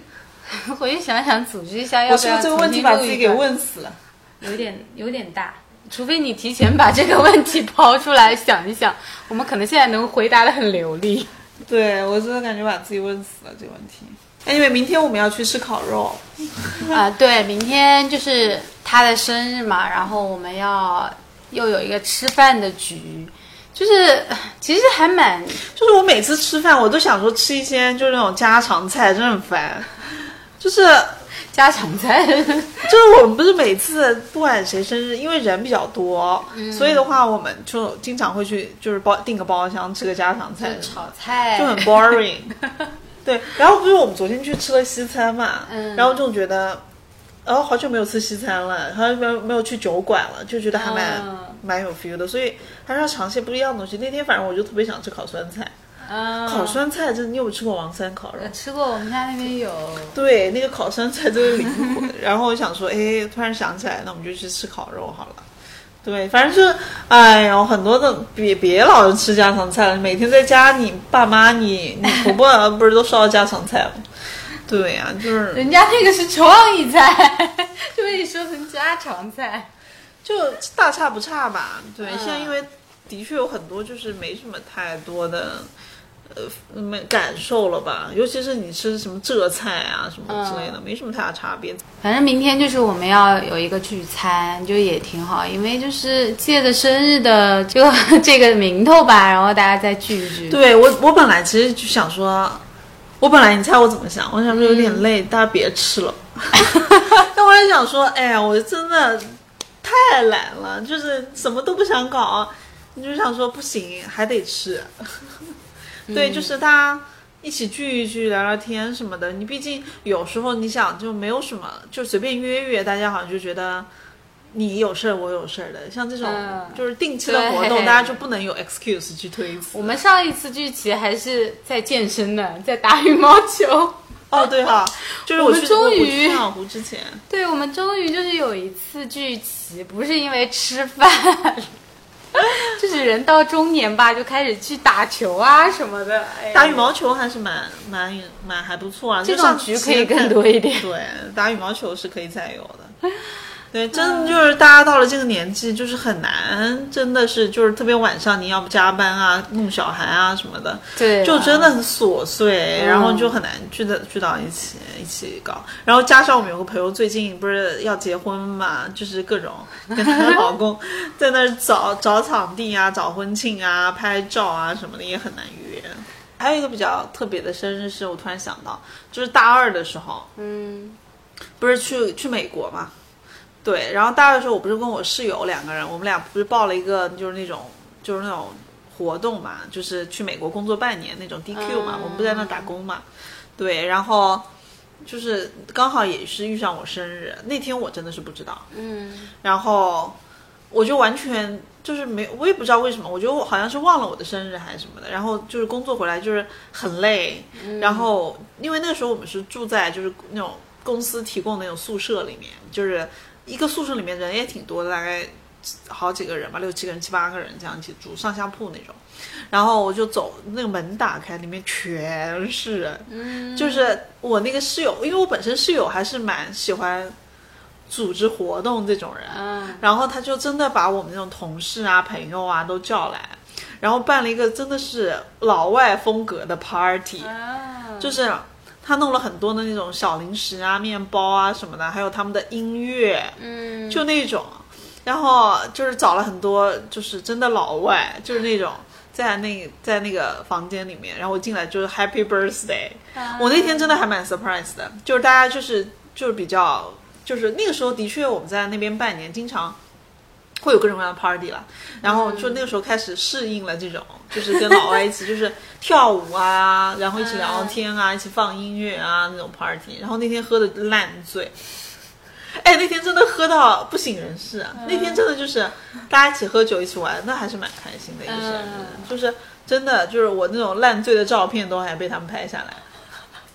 回去想想，组织一下，要我是不不要是这个问题把自己给问死了？有点有点大，除非你提前把这个问题抛出来想一想，我们可能现在能回答的很流利。对我真的感觉把自己问死了这个问题。哎，因为明天我们要去吃烤肉，啊、对，明天就是他的生日嘛，然后我们要又有一个吃饭的局，就是其实还蛮就是我每次吃饭我都想说吃一些就是那种家常菜，真的很烦。就是 家常菜，就是我们不是每次不管谁生日，因为人比较多，所以的话我们就经常会去就是包订个包厢吃个家常菜，炒菜。就很 boring。对，然后不是我们昨天去吃了西餐嘛，嗯然后就觉得，然后好久没有吃西餐了，好久没有没有去酒馆了，就觉得还蛮、嗯蛮有 feel 的，所以还是要尝些不一样的东西。那天反正我就特别想吃烤酸菜，嗯，烤酸菜真的，你有没有吃过王三烤肉？吃过，我们家那边有。对，那个烤酸菜真的灵魂。然后我想说，哎，突然想起来，那我们就去吃烤肉好了。对，反正就是，哎呦，很多的别别老是吃家常菜了，每天在家，你爸妈、你你婆婆 不是都烧家常菜吗？对呀、就是人家那个是创意菜，就被你说成家常菜。就大差不差吧。对，嗯现在因为的确有很多就是没什么太多的。呃，没感受了吧？尤其是你吃什么浙菜啊什么之类的，没什么太大差别。反正明天就是我们要有一个聚餐，就也挺好，因为就是借着生日的就 这个名头吧，然后大家再聚一聚。对我，我本来其实就想说，我本来你猜我怎么想？我想说有点累，大家别吃了。但我也想说，哎呀，我真的太懒了，就是什么都不想搞，你就想说不行，还得吃。对，就是大家一起聚一聚，聊聊天什么的。你毕竟有时候你想就没有什么，就随便约约，大家好像就觉得。你有事儿，我有事儿的，像这种嗯就是定期的活动，对大家就不能有 excuse 去推辞。我们上一次聚齐还是在健身呢，在打羽毛球。哦，对哈，就是我们终于我去太阳湖之前，对，我们终于就是有一次聚齐，不是因为吃饭，就是人到中年吧，就开始去打球啊什么的。哎打羽毛球还是蛮蛮蛮还不错啊。这种局可以更多一点。对，打羽毛球是可以再有的。对，真的就是大家到了这个年纪，就是很难，真的是就是特别晚上你要不加班啊、弄小孩啊什么的，对，就真的很琐碎，嗯然后就很难聚的聚到一起一起搞。然后加上我们有个朋友最近不是要结婚嘛，就是各种跟她的老公 在那儿找找场地啊、找婚庆啊、拍照啊什么的，也很难约。还有一个比较特别的生日是我突然想到，就是大二的时候，嗯不是去去美国嘛？对，然后大二的时候，我不是跟我室友两个人，我们俩不是报了一个就是那种就是那种活动嘛，就是去美国工作半年那种 DQ 嘛，嗯我们不在那打工嘛。对，然后就是刚好也是遇上我生日那天，我真的是不知道，嗯然后我就完全就是没，我也不知道为什么，我觉得我好像是忘了我的生日还是什么的。然后就是工作回来就是很累，然后因为那个时候我们是住在就是那种公司提供的那种宿舍里面，就是一个宿舍里面人也挺多的，大概好几个人吧，六七个人、七八个人这样一起住，上下铺那种。然后我就走，那个门打开，里面全是人，嗯，就是我那个室友，因为我本身室友还是蛮喜欢组织活动这种人，嗯。然后他就真的把我们那种同事啊、朋友啊都叫来，然后办了一个真的是老外风格的 party，、啊，就是他弄了很多的那种小零食啊、面包啊什么的，还有他们的音乐，嗯，就那种，然后就是找了很多就是真的老外，就是那种在那在那个房间里面，然后我进来就是 Happy Birthday，、我那天真的还蛮 surprise 的，就是大家就是就是比较就是那个时候的确我们在那边半年经常。会有各种各样的 party 了，然后就那个时候开始适应了这种，就是跟老外一起 就是跳舞啊，然后一起聊天啊，一起放音乐啊那种 party。然后那天喝的烂醉，哎，那天真的喝到不省人事啊！那天真的就是大家一起喝酒一起玩，那还是蛮开心的一个生日，就是真的就是我那种烂醉的照片都还被他们拍下来。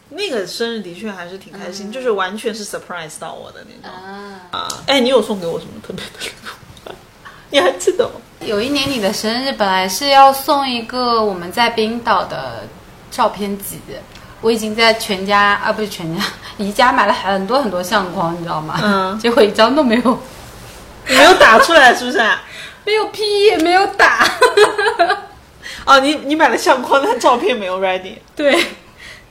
那个生日的确还是挺开心，就是完全是 surprise 到我的那种啊，啊！哎，你有送给我什么特别的礼物吗？你还记得吗？有一年你的生日本来是要送一个我们在冰岛的照片集，我已经在全家啊不是全家宜家买了很多很多相框，你知道吗？嗯结果一张都没有，你没有打出来是不是？没有 P 也没有打。哦，你你买了相框，但照片没有 ready。对，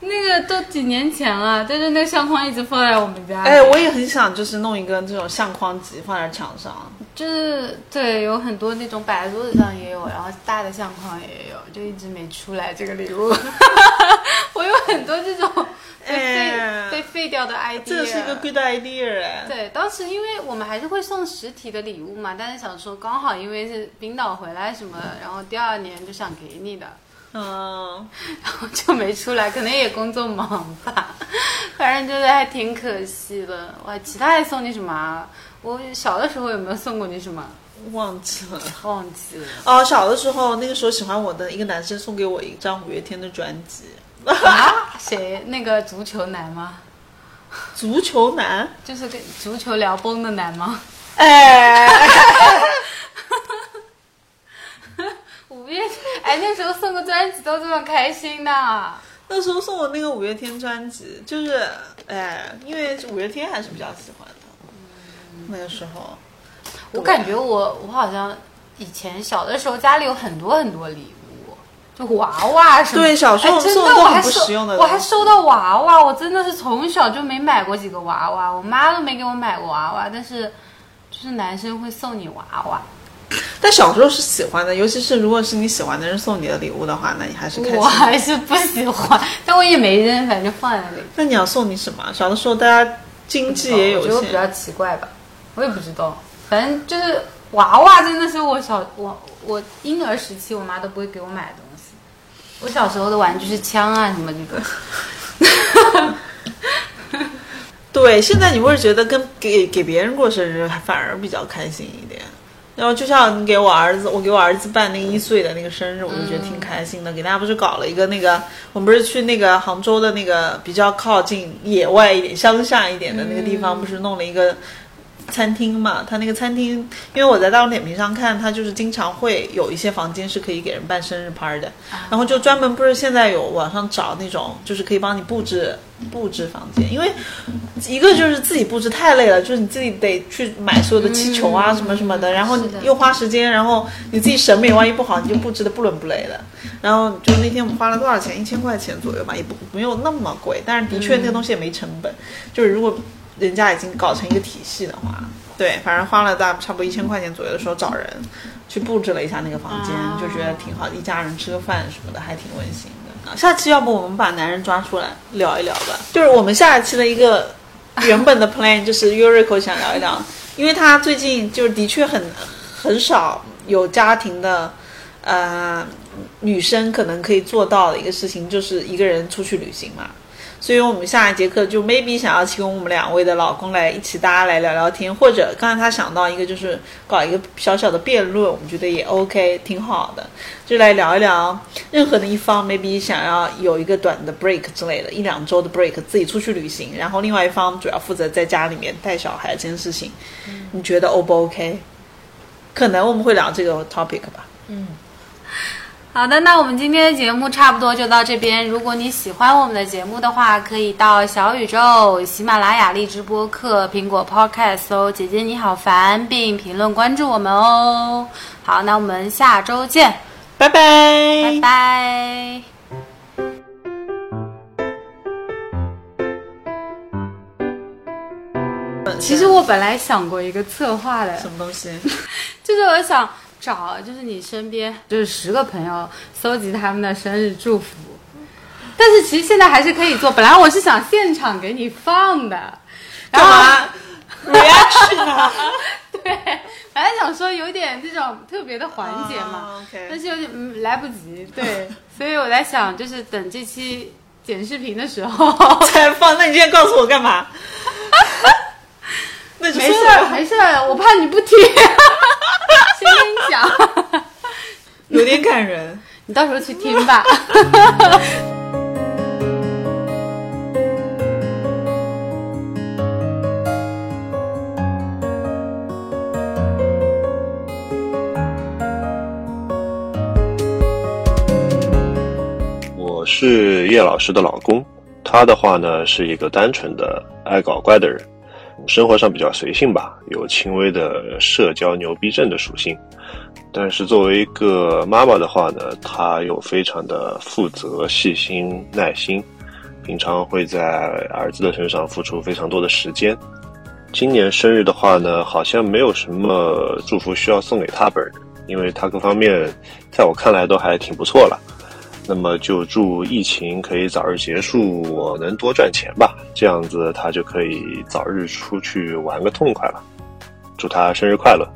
那个都几年前了，但是那个相框一直放在我们家里。哎，我也很想就是弄一个这种相框集放在墙上。就是对，有很多那种摆在桌子上也有，然后大的相框也有，就一直没出来这个礼物。我有很多这种被废、哎被废掉的 idea。这是一个 good idea 哎。对，当时因为我们还是会送实体的礼物嘛，但是想说刚好因为是冰岛回来什么，然后第二年就想给你的，嗯，然后就没出来，可能也工作忙吧，反正就是还挺可惜的。我还其他还送你什么啊？我小的时候有没有送过你什么？忘记了。忘记了。哦，小的时候，那个时候喜欢我的一个男生送给我一张五月天的专辑，啊？谁？那个足球男吗？足球男。就是跟足球聊崩的男吗？哎，五月，哎，那时候送个专辑都这么开心的。那时候送我那个五月天专辑，就是哎，因为五月天还是比较喜欢的。那个时候，我感觉我我好像以前小的时候家里有很多很多礼物，就娃娃什么。对小时候哎真送的都很的我还收不实用的我还收到娃娃，我真的是从小就没买过几个娃娃，我妈都没给我买过娃娃，但是就是男生会送你娃娃。但小时候是喜欢的，尤其是如果是你喜欢的人送你的礼物的话，那你还是开心我。还是不喜欢，但我也没扔，反正放在那里。那你要送你什么？小的时候大家经济也有我觉得我比较，奇怪吧，我也不知道，反正就是娃娃真的是我小我我婴儿时期我妈都不会给我买的东西。我小时候的玩具是枪啊什么这个，对，现在你会觉得跟给给别人过生日反而比较开心一点。然后就像你给我儿子，我给我儿子办那个一岁的那个生日，我就觉得挺开心的。给大家不是搞了一个那个，我们不是去那个杭州的那个比较靠近野外一点、乡下一点的那个地方，不是弄了一个餐厅嘛？他那个餐厅，因为我在大众点评上看，他就是经常会有一些房间是可以给人办生日 party 的，然后就专门不是现在有网上找那种，就是可以帮你布置布置房间，因为一个就是自己布置太累了，就是你自己得去买所有的气球啊什么什么的，然后又花时间，然后你自己审美万一不好，你就布置的不伦不类的。然后就那天我们花了多少钱？一千块钱左右吧，也不没有那么贵，但是的确那个东西也没成本，就是如果人家已经搞成一个体系的话，对，反正花了大差不多一千块钱左右的时候找人去布置了一下那个房间，啊就觉得挺好，一家人吃个饭什么的还挺温馨的。啊下期要不我们把男人抓出来聊一聊吧，就是我们下一期的一个原本的 plan 就是 Yuriko 想聊一聊，因为他最近就是的确很很少有家庭的呃女生可能可以做到的一个事情，就是一个人出去旅行嘛。所以我们下一节课就 maybe 想要请我们两位的老公来一起，大家来聊聊天，或者刚才他想到一个就是搞一个小小的辩论，我们觉得也 OK，挺好的，就来聊一聊任何的一方 maybe 想要有一个短的 break 之类的，一两周的 break 自己出去旅行，然后另外一方主要负责在家里面带小孩这件事情，你觉得 O 不 OK？可能我们会聊这个 topic 吧。好的，那我们今天的节目差不多就到这边。如果你喜欢我们的节目的话，可以到小宇宙、喜马拉雅、荔枝播客、苹果 Podcast 搜“姐姐你好烦”，并评论关注我们哦。好，那我们下周见，拜拜，拜拜。其实我本来想过一个策划的，什么东西？就是我想。找，就是你身边就是十个朋友，搜集他们的生日祝福。但是其实现在还是可以做，本来我是想现场给你放的，然后干嘛？reaction 啊？对，本来想说有点这种特别的环节嘛，但是有点嗯来不及，对，所以我在想，就是等这期剪视频的时候，才放。那你今天告诉我干嘛？那没事儿没事儿，我怕你不听，你讲，有点感人。你到时候去听吧。我是叶老师的老公，他的话呢是一个单纯的爱搞怪的人，生活上比较随性吧，有轻微的社交牛逼症的属性。但是作为一个妈妈的话呢，她又非常的负责、细心、耐心，平常会在儿子的身上付出非常多的时间。今年生日的话呢，好像没有什么祝福需要送给他本人，因为他各方面在我看来都还挺不错了。那么就祝疫情可以早日结束，我能多赚钱吧，这样子他就可以早日出去玩个痛快了。祝他生日快乐！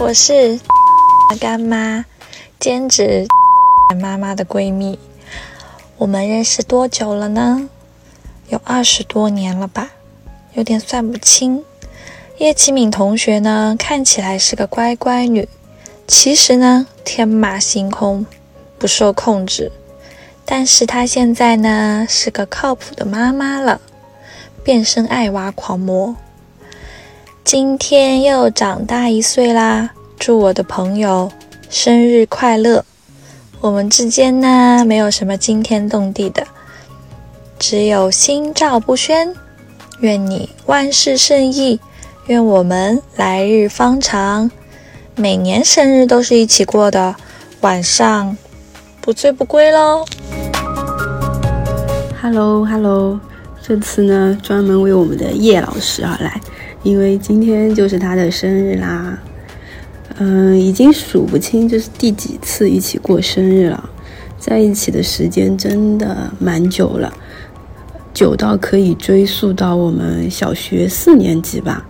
我是干妈，兼职妈妈的闺蜜。我们认识多久了呢？有二十多年了吧，有点算不清。叶启敏同学呢，看起来是个乖乖女，其实呢，天马行空，不受控制。但是她现在呢，是个靠谱的妈妈了，变身爱娃狂魔。今天又长大一岁啦！祝我的朋友生日快乐！我们之间呢，没有什么惊天动地的，只有心照不宣。愿你万事胜意，愿我们来日方长。每年生日都是一起过的，晚上不醉不归喽。Hello Hello，这次呢专门为我们的叶老师而来，因为今天就是他的生日啦。嗯，已经数不清这是第几次一起过生日了，在一起的时间真的蛮久了，久到可以追溯到我们小学四年级吧。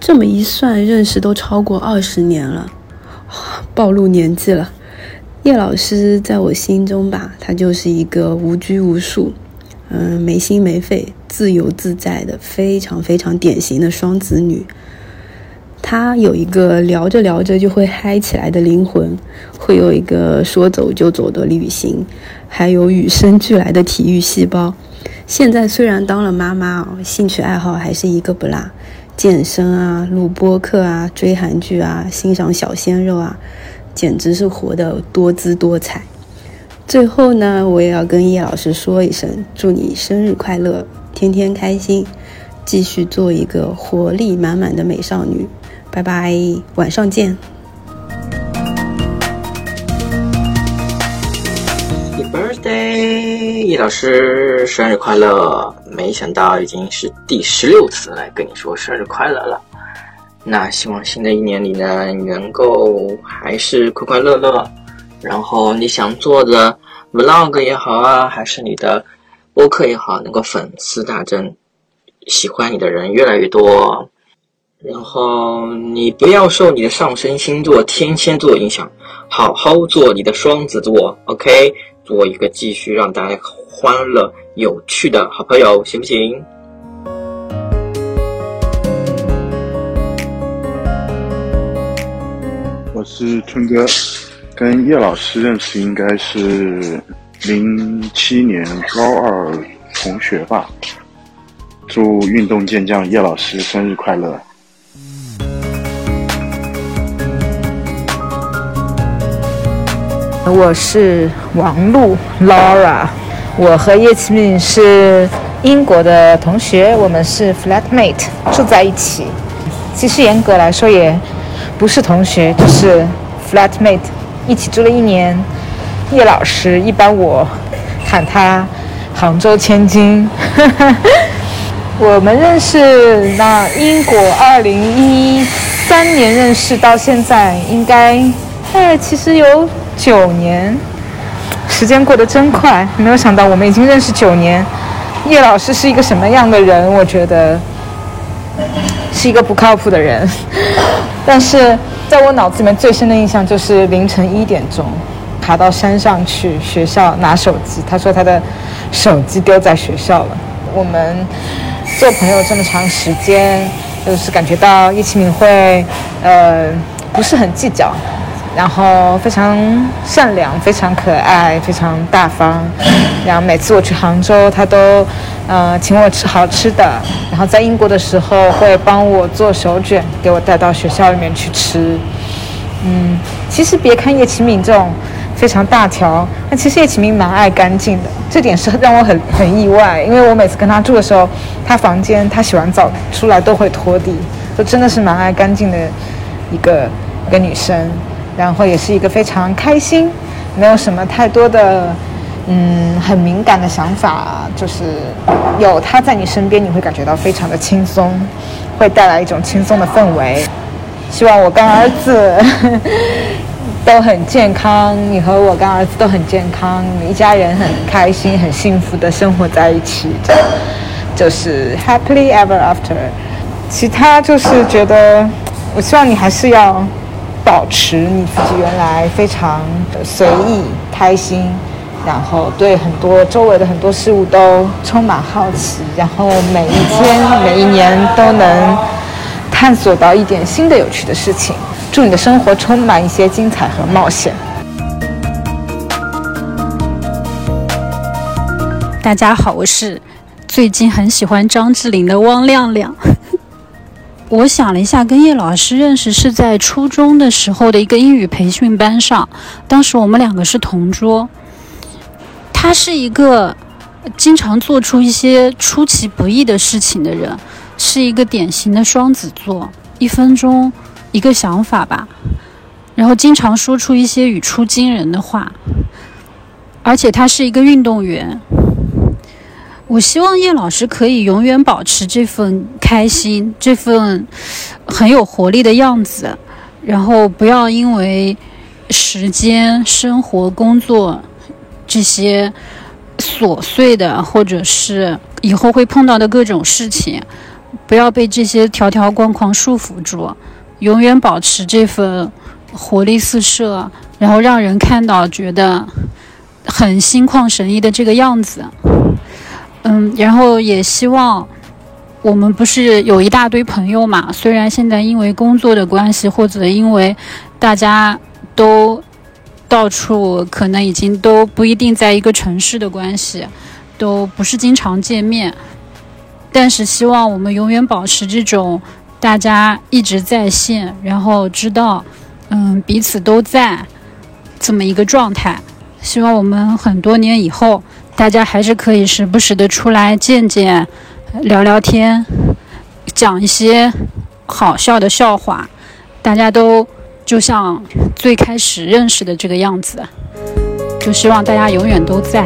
这么一算，认识都超过二十年了，暴露年纪了。叶老师在我心中吧，她就是一个无拘无束，嗯，没心没肺、自由自在的，非常非常典型的双子女。她有一个聊着聊着就会嗨起来的灵魂，会有一个说走就走的旅行，还有与生俱来的体育细胞。现在虽然当了妈妈哦，兴趣爱好还是一个不落，健身啊、录播客啊、追韩剧啊、欣赏小鲜肉啊。简直是活得多姿多彩。最后呢，我也要跟叶老师说一声，祝你生日快乐，天天开心，继续做一个活力满满的美少女。拜拜，晚上见。易老师生日快乐！没想到已经是第十六次来跟你说生日快乐了。那希望新的一年里呢，能够还是快快乐乐，然后你想做的 vlog 也好啊，还是你的播客也好，能够粉丝大增，喜欢你的人越来越多。然后你不要受你的上升星座天蝎座影响，好好做你的双子座，OK，做一个继续让大家欢乐有趣的好朋友，行不行？我是春哥，跟叶老师认识应该是零七年高二同学吧。祝运动健将叶老师生日快乐！我是王璐 Laura，我和叶启敏是英国的同学，我们是 flatmate，住在一起。其实严格来说也不是同学，就是 flatmate，一起住了一年。叶老师一般我喊他杭州千金。我们认识，那英国二零一三年认识到现在，应该哎，其实有九年，时间过得真快。没有想到我们已经认识九年。叶老师是一个什么样的人？我觉得是一个不靠谱的人。但是在我脑子里面最深的印象就是凌晨一点钟，爬到山上去学校拿手机。他说他的手机丢在学校了。我们。做朋友这么长时间，就是感觉到叶启敏会，呃，不是很计较，然后非常善良，非常可爱，非常大方。然后每次我去杭州，他都，呃，请我吃好吃的。然后在英国的时候，会帮我做手卷，给我带到学校里面去吃。嗯，其实别看叶启敏这种。非常大条，但其实叶启明蛮爱干净的，这点是让我很很意外，因为我每次跟他住的时候，他房间他洗完澡出来都会拖地，就真的是蛮爱干净的一个一个女生，然后也是一个非常开心，没有什么太多的嗯很敏感的想法，就是有他在你身边，你会感觉到非常的轻松，会带来一种轻松的氛围。希望我跟儿子。都很健康，你和我跟儿子都很健康，一家人很开心、很幸福的生活在一起，这就是 happily ever after。其他就是觉得，我希望你还是要保持你自己原来非常随意、开心，然后对很多周围的很多事物都充满好奇，然后每一天、每一年都能探索到一点新的有趣的事情。祝你的生活充满一些精彩和冒险。大家好，我是最近很喜欢张智霖的汪亮亮。我想了一下，跟叶老师认识是在初中的时候的一个英语培训班上，当时我们两个是同桌。他是一个经常做出一些出其不意的事情的人，是一个典型的双子座，一分钟。一个想法吧，然后经常说出一些语出惊人的话，而且他是一个运动员。我希望叶老师可以永远保持这份开心，这份很有活力的样子，然后不要因为时间、生活、工作这些琐碎的，或者是以后会碰到的各种事情，不要被这些条条框框束缚住。永远保持这份活力四射，然后让人看到觉得很心旷神怡的这个样子。嗯，然后也希望我们不是有一大堆朋友嘛？虽然现在因为工作的关系，或者因为大家都到处可能已经都不一定在一个城市的关系，都不是经常见面，但是希望我们永远保持这种。大家一直在线，然后知道，嗯，彼此都在这么一个状态。希望我们很多年以后，大家还是可以时不时的出来见见，聊聊天，讲一些好笑的笑话。大家都就像最开始认识的这个样子，就希望大家永远都在。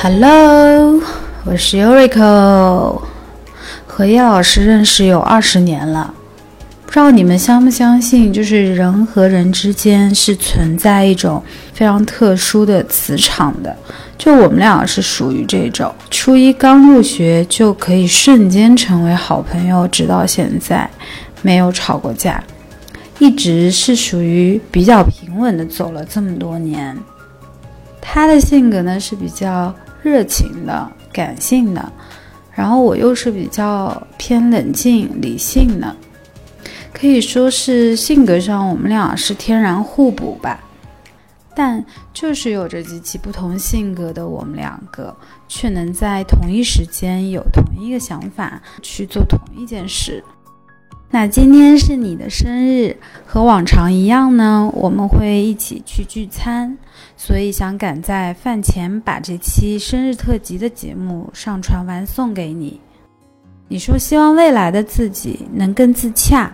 Hello，我是 Yuriko，和叶老师认识有二十年了。不知道你们相不相信，就是人和人之间是存在一种非常特殊的磁场的。就我们俩是属于这种，初一刚入学就可以瞬间成为好朋友，直到现在没有吵过架，一直是属于比较平稳的走了这么多年。他的性格呢是比较。热情的、感性的，然后我又是比较偏冷静、理性的，可以说是性格上我们俩是天然互补吧。但就是有着极其不同性格的我们两个，却能在同一时间有同一个想法去做同一件事。那今天是你的生日，和往常一样呢，我们会一起去聚餐。所以想赶在饭前把这期生日特辑的节目上传完送给你。你说希望未来的自己能更自洽，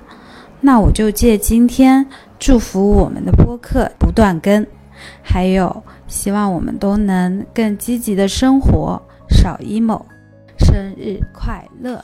那我就借今天祝福我们的播客不断更，还有希望我们都能更积极的生活，少 emo。生日快乐！